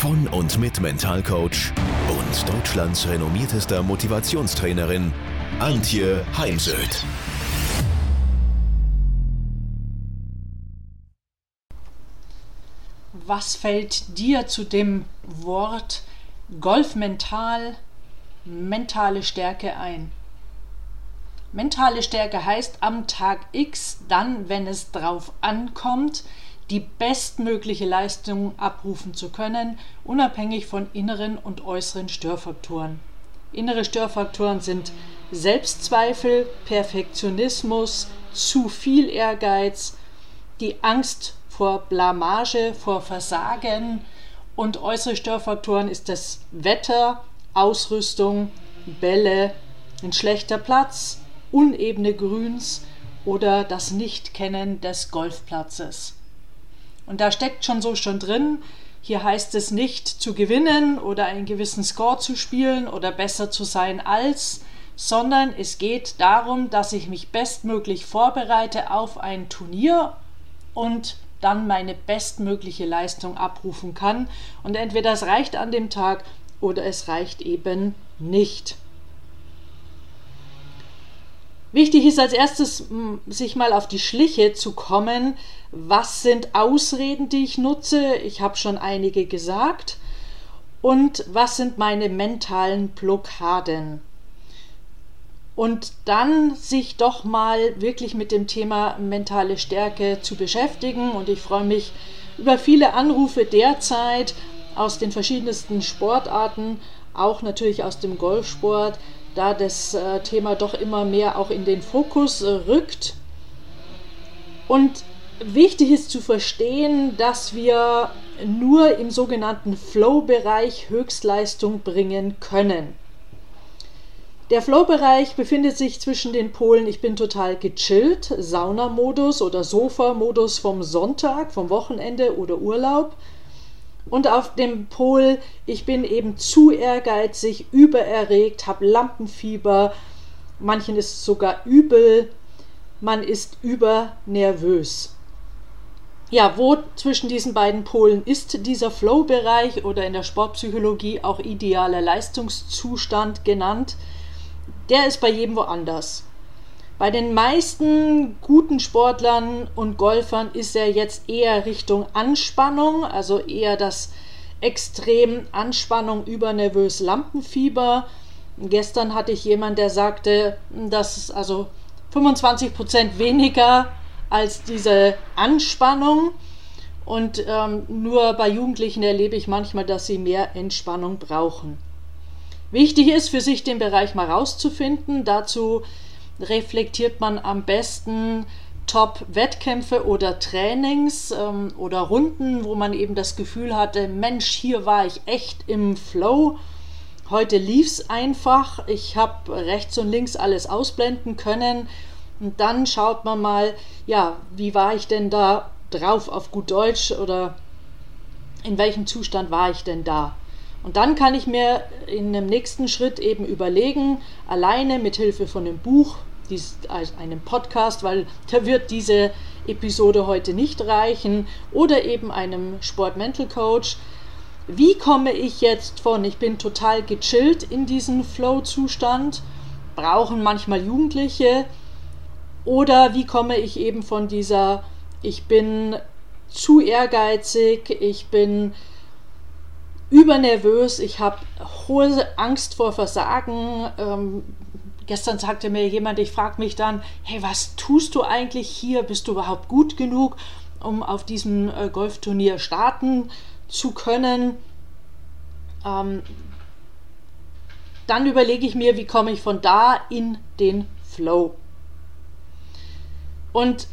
von und mit Mentalcoach und Deutschlands renommiertester Motivationstrainerin Antje Heimsöth. Was fällt dir zu dem Wort Golfmental, mentale Stärke ein? Mentale Stärke heißt am Tag X, dann, wenn es drauf ankommt, die bestmögliche Leistung abrufen zu können, unabhängig von inneren und äußeren Störfaktoren. Innere Störfaktoren sind Selbstzweifel, Perfektionismus, zu viel Ehrgeiz, die Angst vor Blamage, vor Versagen und äußere Störfaktoren ist das Wetter, Ausrüstung, Bälle, ein schlechter Platz, unebene Grüns oder das Nichtkennen des Golfplatzes. Und da steckt schon so schon drin, hier heißt es nicht zu gewinnen oder einen gewissen Score zu spielen oder besser zu sein als, sondern es geht darum, dass ich mich bestmöglich vorbereite auf ein Turnier und dann meine bestmögliche Leistung abrufen kann. Und entweder es reicht an dem Tag oder es reicht eben nicht. Wichtig ist als erstes, sich mal auf die Schliche zu kommen. Was sind Ausreden, die ich nutze? Ich habe schon einige gesagt. Und was sind meine mentalen Blockaden? Und dann sich doch mal wirklich mit dem Thema mentale Stärke zu beschäftigen. Und ich freue mich über viele Anrufe derzeit aus den verschiedensten Sportarten, auch natürlich aus dem Golfsport da das äh, Thema doch immer mehr auch in den Fokus äh, rückt. Und wichtig ist zu verstehen, dass wir nur im sogenannten Flow-Bereich Höchstleistung bringen können. Der Flow-Bereich befindet sich zwischen den Polen, ich bin total gechillt, Saunamodus oder Sofa-Modus vom Sonntag, vom Wochenende oder Urlaub und auf dem Pol, ich bin eben zu ehrgeizig, übererregt, habe Lampenfieber, manchen ist es sogar übel, man ist übernervös. Ja, wo zwischen diesen beiden Polen ist dieser Flow-Bereich oder in der Sportpsychologie auch idealer Leistungszustand genannt? Der ist bei jedem woanders. Bei den meisten guten Sportlern und Golfern ist er jetzt eher Richtung Anspannung, also eher das extrem Anspannung über nervös Lampenfieber. Gestern hatte ich jemanden, der sagte, dass es also 25 Prozent weniger als diese Anspannung. Und ähm, nur bei Jugendlichen erlebe ich manchmal, dass sie mehr Entspannung brauchen. Wichtig ist für sich den Bereich mal rauszufinden. Dazu reflektiert man am besten Top-Wettkämpfe oder Trainings ähm, oder Runden, wo man eben das Gefühl hatte, Mensch, hier war ich echt im Flow. Heute lief es einfach. Ich habe rechts und links alles ausblenden können. Und dann schaut man mal, ja, wie war ich denn da drauf auf gut Deutsch oder in welchem Zustand war ich denn da? Und dann kann ich mir in dem nächsten Schritt eben überlegen, alleine mit Hilfe von dem Buch, dies, einem Podcast, weil da wird diese Episode heute nicht reichen, oder eben einem Sport-Mental Coach. Wie komme ich jetzt von, ich bin total gechillt in diesen Flow-Zustand, brauchen manchmal Jugendliche, oder wie komme ich eben von dieser, ich bin zu ehrgeizig, ich bin übernervös, ich habe hohe Angst vor Versagen, ähm, Gestern sagte mir jemand, ich frage mich dann, hey, was tust du eigentlich hier? Bist du überhaupt gut genug, um auf diesem äh, Golfturnier starten zu können? Ähm, dann überlege ich mir, wie komme ich von da in den Flow. Und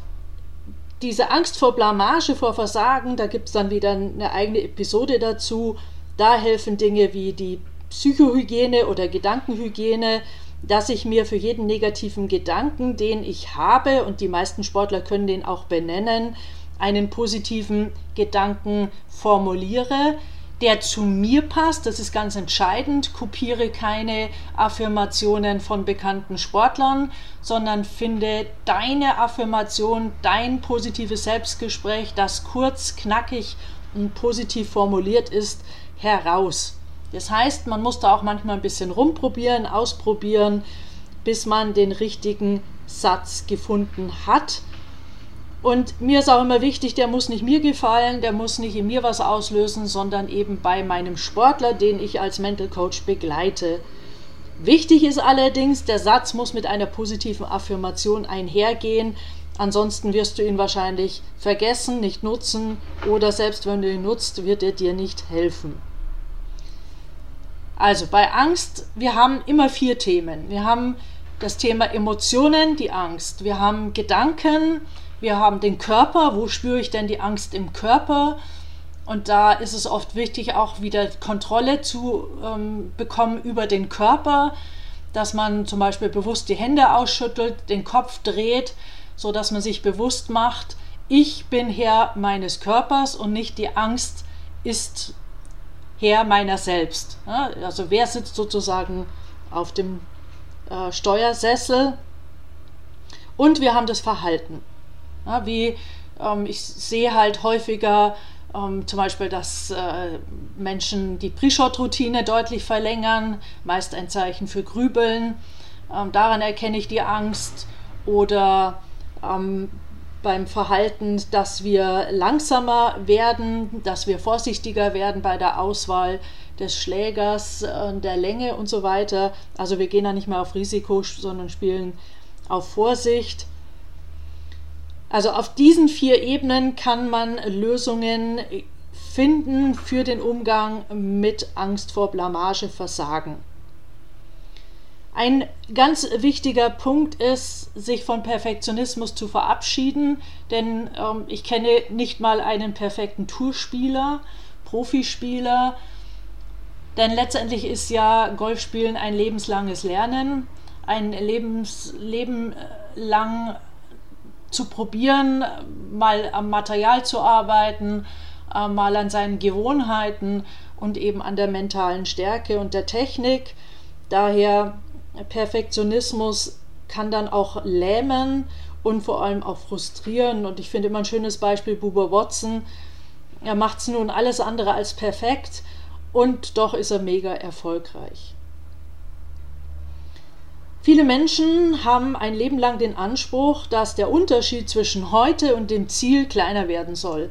diese Angst vor Blamage, vor Versagen, da gibt es dann wieder eine eigene Episode dazu. Da helfen Dinge wie die Psychohygiene oder Gedankenhygiene, dass ich mir für jeden negativen Gedanken, den ich habe, und die meisten Sportler können den auch benennen, einen positiven Gedanken formuliere, der zu mir passt, das ist ganz entscheidend. Kopiere keine Affirmationen von bekannten Sportlern, sondern finde deine Affirmation, dein positives Selbstgespräch, das kurz, knackig und positiv formuliert ist, heraus. Das heißt, man muss da auch manchmal ein bisschen rumprobieren, ausprobieren, bis man den richtigen Satz gefunden hat. Und mir ist auch immer wichtig, der muss nicht mir gefallen, der muss nicht in mir was auslösen, sondern eben bei meinem Sportler, den ich als Mental Coach begleite. Wichtig ist allerdings, der Satz muss mit einer positiven Affirmation einhergehen. Ansonsten wirst du ihn wahrscheinlich vergessen, nicht nutzen oder selbst wenn du ihn nutzt, wird er dir nicht helfen. Also bei Angst, wir haben immer vier Themen. Wir haben das Thema Emotionen, die Angst. Wir haben Gedanken, wir haben den Körper. Wo spüre ich denn die Angst im Körper? Und da ist es oft wichtig, auch wieder Kontrolle zu ähm, bekommen über den Körper, dass man zum Beispiel bewusst die Hände ausschüttelt, den Kopf dreht, so dass man sich bewusst macht, ich bin Herr meines Körpers und nicht die Angst ist Herr meiner selbst. Also wer sitzt sozusagen auf dem äh, Steuersessel? Und wir haben das Verhalten. Wie ähm, ich sehe halt häufiger ähm, zum Beispiel, dass äh, Menschen die Pre-Shot-Routine deutlich verlängern, meist ein Zeichen für Grübeln. Ähm, daran erkenne ich die Angst. Oder beim Verhalten, dass wir langsamer werden, dass wir vorsichtiger werden bei der Auswahl des Schlägers, äh, der Länge und so weiter. Also wir gehen da nicht mehr auf Risiko, sondern spielen auf Vorsicht. Also auf diesen vier Ebenen kann man Lösungen finden für den Umgang mit Angst vor Blamage, Versagen. Ein ganz wichtiger Punkt ist, sich von Perfektionismus zu verabschieden, denn ähm, ich kenne nicht mal einen perfekten Tourspieler, Profispieler, denn letztendlich ist ja Golfspielen ein lebenslanges Lernen, ein Lebens, Leben äh, lang zu probieren, mal am Material zu arbeiten, äh, mal an seinen Gewohnheiten und eben an der mentalen Stärke und der Technik. Daher Perfektionismus kann dann auch lähmen und vor allem auch frustrieren. Und ich finde immer ein schönes Beispiel Buber Watson. Er macht es nun alles andere als perfekt und doch ist er mega erfolgreich. Viele Menschen haben ein Leben lang den Anspruch, dass der Unterschied zwischen heute und dem Ziel kleiner werden soll.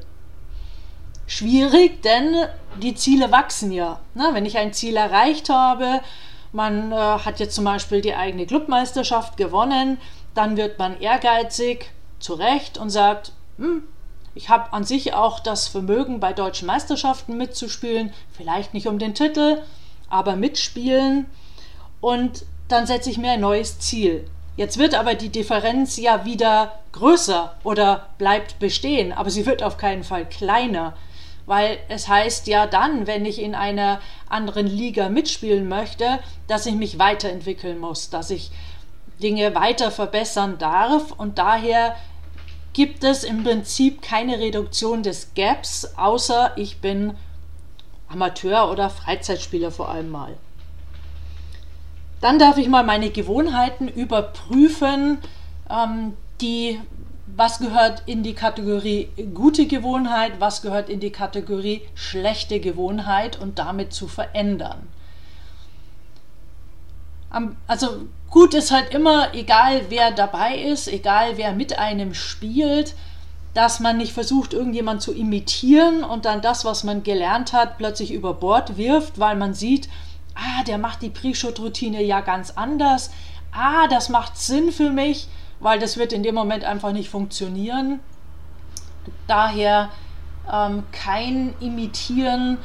Schwierig, denn die Ziele wachsen ja. Na, wenn ich ein Ziel erreicht habe, man äh, hat jetzt zum Beispiel die eigene Clubmeisterschaft gewonnen, dann wird man ehrgeizig, zu Recht, und sagt, hm, ich habe an sich auch das Vermögen, bei deutschen Meisterschaften mitzuspielen, vielleicht nicht um den Titel, aber mitspielen. Und dann setze ich mir ein neues Ziel. Jetzt wird aber die Differenz ja wieder größer oder bleibt bestehen, aber sie wird auf keinen Fall kleiner weil es heißt ja dann, wenn ich in einer anderen Liga mitspielen möchte, dass ich mich weiterentwickeln muss, dass ich Dinge weiter verbessern darf und daher gibt es im Prinzip keine Reduktion des Gaps, außer ich bin Amateur oder Freizeitspieler vor allem mal. Dann darf ich mal meine Gewohnheiten überprüfen, ähm, die was gehört in die Kategorie gute Gewohnheit, was gehört in die Kategorie schlechte Gewohnheit? Und damit zu verändern. Also gut ist halt immer, egal wer dabei ist, egal wer mit einem spielt, dass man nicht versucht, irgendjemand zu imitieren und dann das, was man gelernt hat, plötzlich über Bord wirft, weil man sieht, ah, der macht die Pre-Shot-Routine ja ganz anders, ah, das macht Sinn für mich weil das wird in dem Moment einfach nicht funktionieren. Daher ähm, kein Imitieren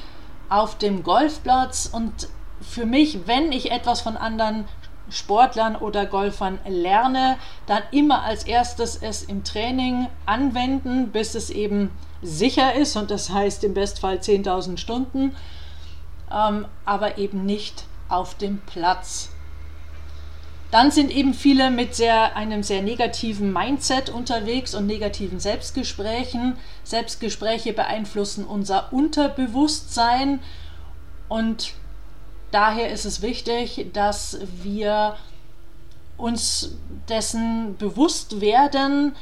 auf dem Golfplatz und für mich, wenn ich etwas von anderen Sportlern oder Golfern lerne, dann immer als erstes es im Training anwenden, bis es eben sicher ist und das heißt im Bestfall 10.000 Stunden. ähm, aber eben nicht auf dem Platz. Dann sind eben viele mit sehr, einem sehr negativen Mindset unterwegs und negativen Selbstgesprächen. Selbstgespräche beeinflussen unser Unterbewusstsein und daher ist es wichtig, dass wir uns dessen bewusst werden.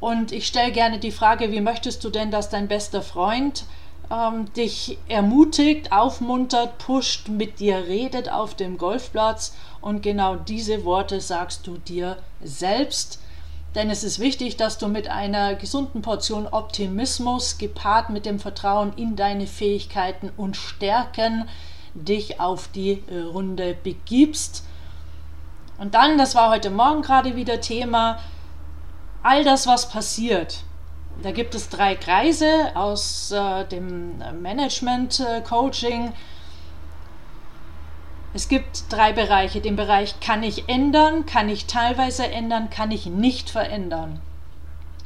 Und ich stelle gerne die Frage, wie möchtest du denn, dass dein bester Freund ähm, dich ermutigt, aufmuntert, pusht, mit dir redet auf dem Golfplatz? Und genau diese Worte sagst du dir selbst. Denn es ist wichtig, dass du mit einer gesunden Portion Optimismus gepaart mit dem Vertrauen in deine Fähigkeiten und Stärken dich auf die Runde begibst und dann, das war heute Morgen gerade wieder Thema, all das, was passiert. Da gibt es drei Kreise aus äh, dem Management-Coaching. Es gibt drei Bereiche. Den Bereich kann ich ändern, kann ich teilweise ändern, kann ich nicht verändern.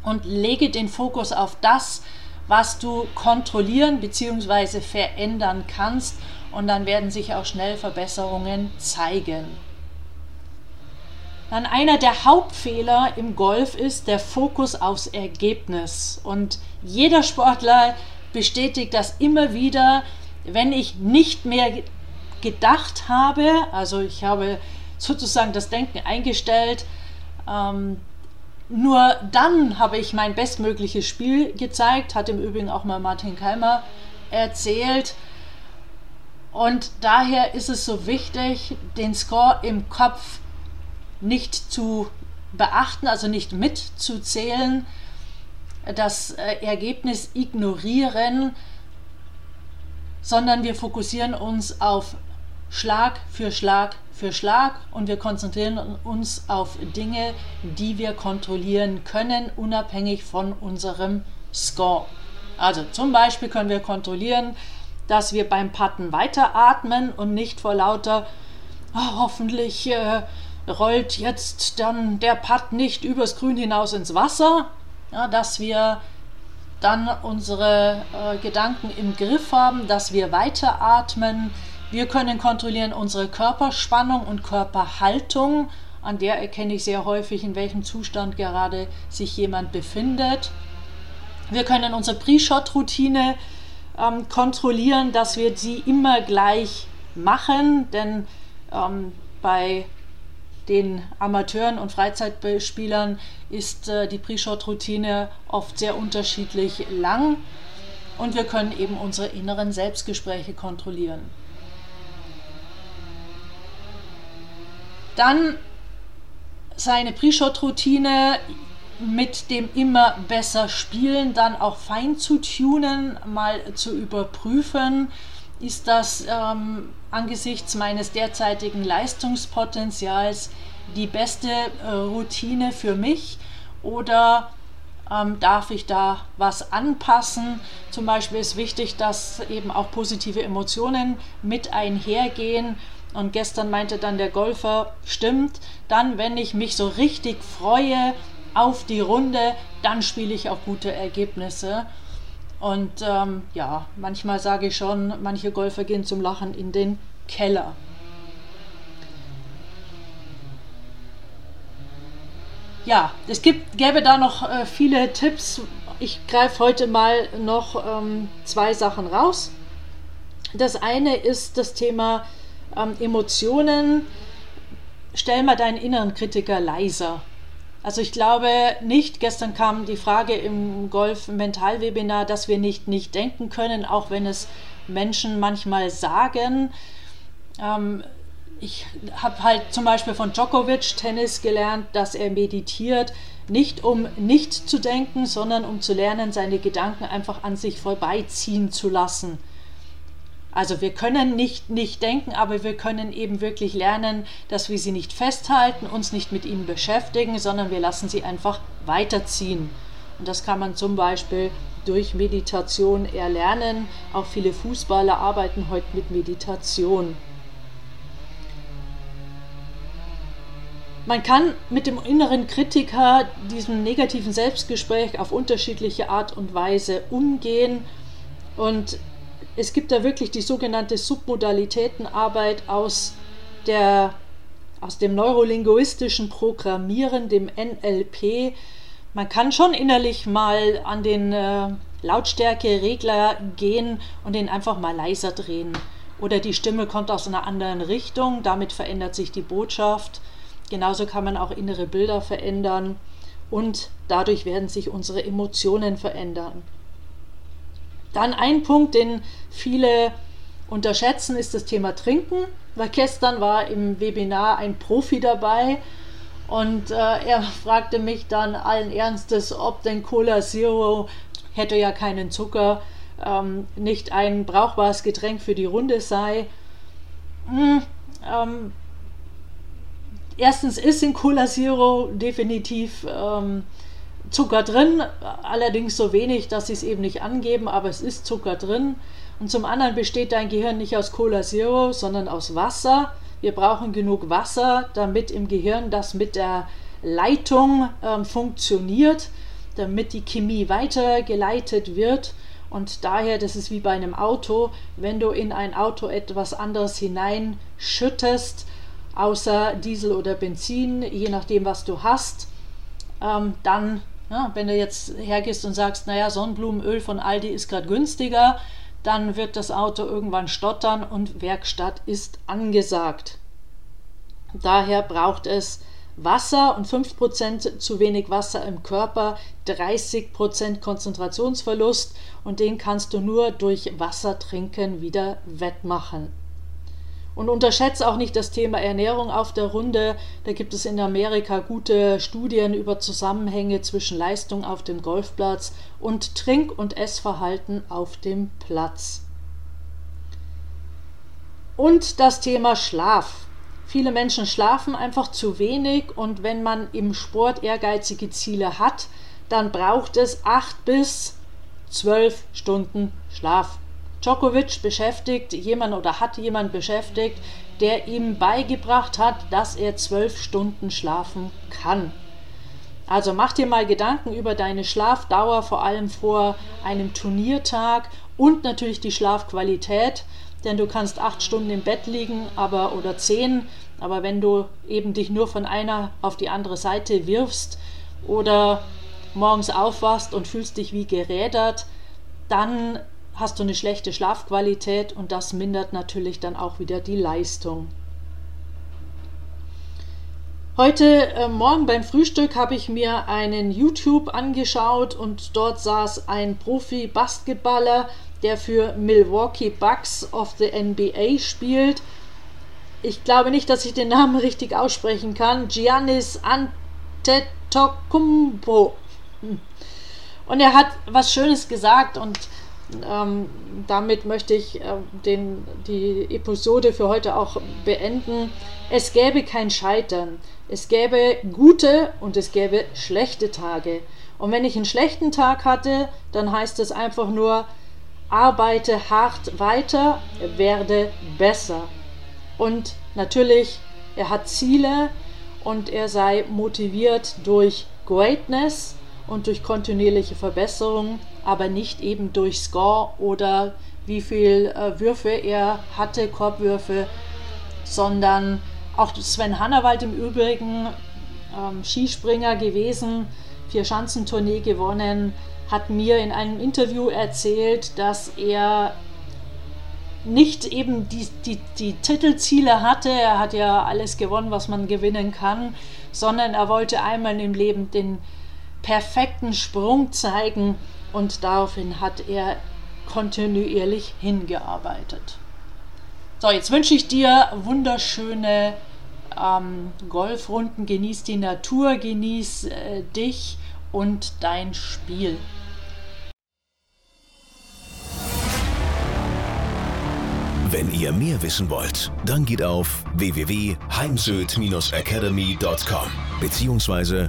Und lege den Fokus auf das, was du kontrollieren bzw. verändern kannst. Und dann werden sich auch schnell Verbesserungen zeigen. Dann einer der Hauptfehler im Golf ist der Fokus aufs Ergebnis. Und jeder Sportler bestätigt das immer wieder, wenn ich nicht mehr gedacht habe, also ich habe sozusagen das Denken eingestellt, ähm, nur dann habe ich mein bestmögliches Spiel gezeigt, hat im Übrigen auch mal Martin Keimer erzählt. Und daher ist es so wichtig, den Score im Kopf nicht zu beachten, also nicht mitzuzählen, das äh, Ergebnis ignorieren, sondern wir fokussieren uns auf Schlag für Schlag für Schlag und wir konzentrieren uns auf Dinge, die wir kontrollieren können, unabhängig von unserem Score. Also zum Beispiel können wir kontrollieren, dass wir beim Patten weiteratmen und nicht vor lauter oh, hoffentlich äh, rollt jetzt dann der Putt nicht übers Grün hinaus ins Wasser, ja, dass wir dann unsere äh, Gedanken im Griff haben, dass wir weiteratmen. Wir können kontrollieren unsere Körperspannung und Körperhaltung. An der erkenne ich sehr häufig, in welchem Zustand gerade sich jemand befindet. Wir können unsere Pre-Shot-Routine ähm, kontrollieren, dass wir sie immer gleich machen, denn ähm, bei den Amateuren und Freizeitspielern ist äh, die Pre-Shot-Routine oft sehr unterschiedlich lang und wir können eben unsere inneren Selbstgespräche kontrollieren. Dann seine Pre-Shot-Routine mit dem immer besser Spielen dann auch fein zu tunen, mal zu überprüfen ist das ähm, angesichts meines derzeitigen Leistungspotenzials die beste äh, Routine für mich oder ähm, darf ich da was anpassen? Zum Beispiel ist wichtig, dass eben auch positive Emotionen mit einhergehen. Und gestern meinte dann der Golfer, stimmt, dann, wenn ich mich so richtig freue auf die Runde, dann spiele ich auch gute Ergebnisse. Und ähm, ja, manchmal sage ich schon, manche Golfer gehen zum Lachen in den Keller. Ja, es gibt, gäbe da noch äh, viele Tipps. Ich greife heute mal noch ähm, zwei Sachen raus. Das eine ist das Thema ähm, Emotionen. Stell mal deinen inneren Kritiker leiser. Also ich glaube nicht, gestern kam die Frage im Golf-Mental-Webinar, dass wir nicht nicht denken können, auch wenn es Menschen manchmal sagen. Ähm, ich habe halt zum Beispiel von Djokovic Tennis gelernt, dass er meditiert, nicht um nicht zu denken, sondern um zu lernen, seine Gedanken einfach an sich vorbeiziehen zu lassen. Also wir können nicht nicht denken, aber wir können eben wirklich lernen, dass wir sie nicht festhalten, uns nicht mit ihnen beschäftigen, sondern wir lassen sie einfach weiterziehen. Und das kann man zum Beispiel durch Meditation erlernen. Auch viele Fußballer arbeiten heute mit Meditation. Man kann mit dem inneren Kritiker, diesem negativen Selbstgespräch auf unterschiedliche Art und Weise umgehen und es gibt da wirklich die sogenannte Submodalitätenarbeit aus, der, aus dem neurolinguistischen Programmieren, dem NLP. Man kann schon innerlich mal an den äh, Lautstärkeregler gehen und den einfach mal leiser drehen. Oder die Stimme kommt aus einer anderen Richtung, damit verändert sich die Botschaft. Genauso kann man auch innere Bilder verändern und dadurch werden sich unsere Emotionen verändern. Dann ein Punkt, den viele unterschätzen, ist das Thema Trinken. Weil gestern war im Webinar ein Profi dabei und äh, er fragte mich dann allen Ernstes, ob denn Cola Zero hätte ja keinen Zucker, ähm, nicht ein brauchbares Getränk für die Runde sei. Hm, ähm, erstens ist in Cola Zero definitiv ähm, Zucker drin, allerdings so wenig, dass sie es eben nicht angeben, aber es ist Zucker drin. Und zum anderen besteht dein Gehirn nicht aus Cola Zero, sondern aus Wasser. Wir brauchen genug Wasser, damit im Gehirn das mit der Leitung ähm, funktioniert, damit die Chemie weitergeleitet wird. Und daher, das ist wie bei einem Auto, wenn du in ein Auto etwas anderes hineinschüttest, außer Diesel oder Benzin, je nachdem, was du hast, ähm, dann, ja, wenn du jetzt hergehst und sagst, naja, Sonnenblumenöl von Aldi ist gerade günstiger, dann wird das Auto irgendwann stottern und Werkstatt ist angesagt. Daher braucht es Wasser und 5% zu wenig Wasser im Körper, 30% Konzentrationsverlust und den kannst du nur durch Wasser trinken wieder wettmachen. Und unterschätze auch nicht das Thema Ernährung auf der Runde. Da gibt es in Amerika gute Studien über Zusammenhänge zwischen Leistung auf dem Golfplatz und Trink- und Essverhalten auf dem Platz. Und das Thema Schlaf. Viele Menschen schlafen einfach zu wenig und wenn man im Sport ehrgeizige Ziele hat, dann braucht es acht bis zwölf Stunden Schlaf. Djokovic beschäftigt jemand oder hat jemand beschäftigt, der ihm beigebracht hat, dass er zwölf Stunden schlafen kann. Also mach dir mal Gedanken über deine Schlafdauer, vor allem vor einem Turniertag und natürlich die Schlafqualität, denn du kannst acht Stunden im Bett liegen, aber oder zehn, aber wenn du eben dich nur von einer auf die andere Seite wirfst oder morgens aufwachst und fühlst dich wie gerädert, dann hast du eine schlechte Schlafqualität und das mindert natürlich dann auch wieder die Leistung. Heute äh, Morgen beim Frühstück habe ich mir einen YouTube angeschaut und dort saß ein Profi-Basketballer, der für Milwaukee Bucks of the NBA spielt. Ich glaube nicht, dass ich den Namen richtig aussprechen kann. Giannis Antetokounmpo. Hm. Und er hat was Schönes gesagt und ähm, damit möchte ich äh, den, die Episode für heute auch beenden. Es gäbe kein Scheitern. Es gäbe gute und es gäbe schlechte Tage. Und wenn ich einen schlechten Tag hatte, dann heißt es einfach nur, arbeite hart weiter, werde besser. Und natürlich, er hat Ziele und er sei motiviert durch Greatness und durch kontinuierliche Verbesserung, aber nicht eben durch Score oder wie viel äh, Würfe er hatte, Korbwürfe, sondern auch Sven Hannawald im Übrigen, ähm, Skispringer gewesen, vier Schanzentournee gewonnen, hat mir in einem Interview erzählt, dass er nicht eben die, die, die Titelziele hatte, er hat ja alles gewonnen, was man gewinnen kann, sondern er wollte einmal im Leben den perfekten Sprung zeigen und daraufhin hat er kontinuierlich hingearbeitet. So, jetzt wünsche ich dir wunderschöne ähm, Golfrunden, genieß die Natur, genieß äh, dich und dein Spiel. Wenn ihr mehr wissen wollt, dann geht auf www.heimsöd-academy.com bzw.